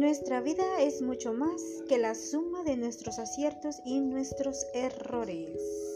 Nuestra vida es mucho más que la suma de nuestros aciertos y nuestros errores.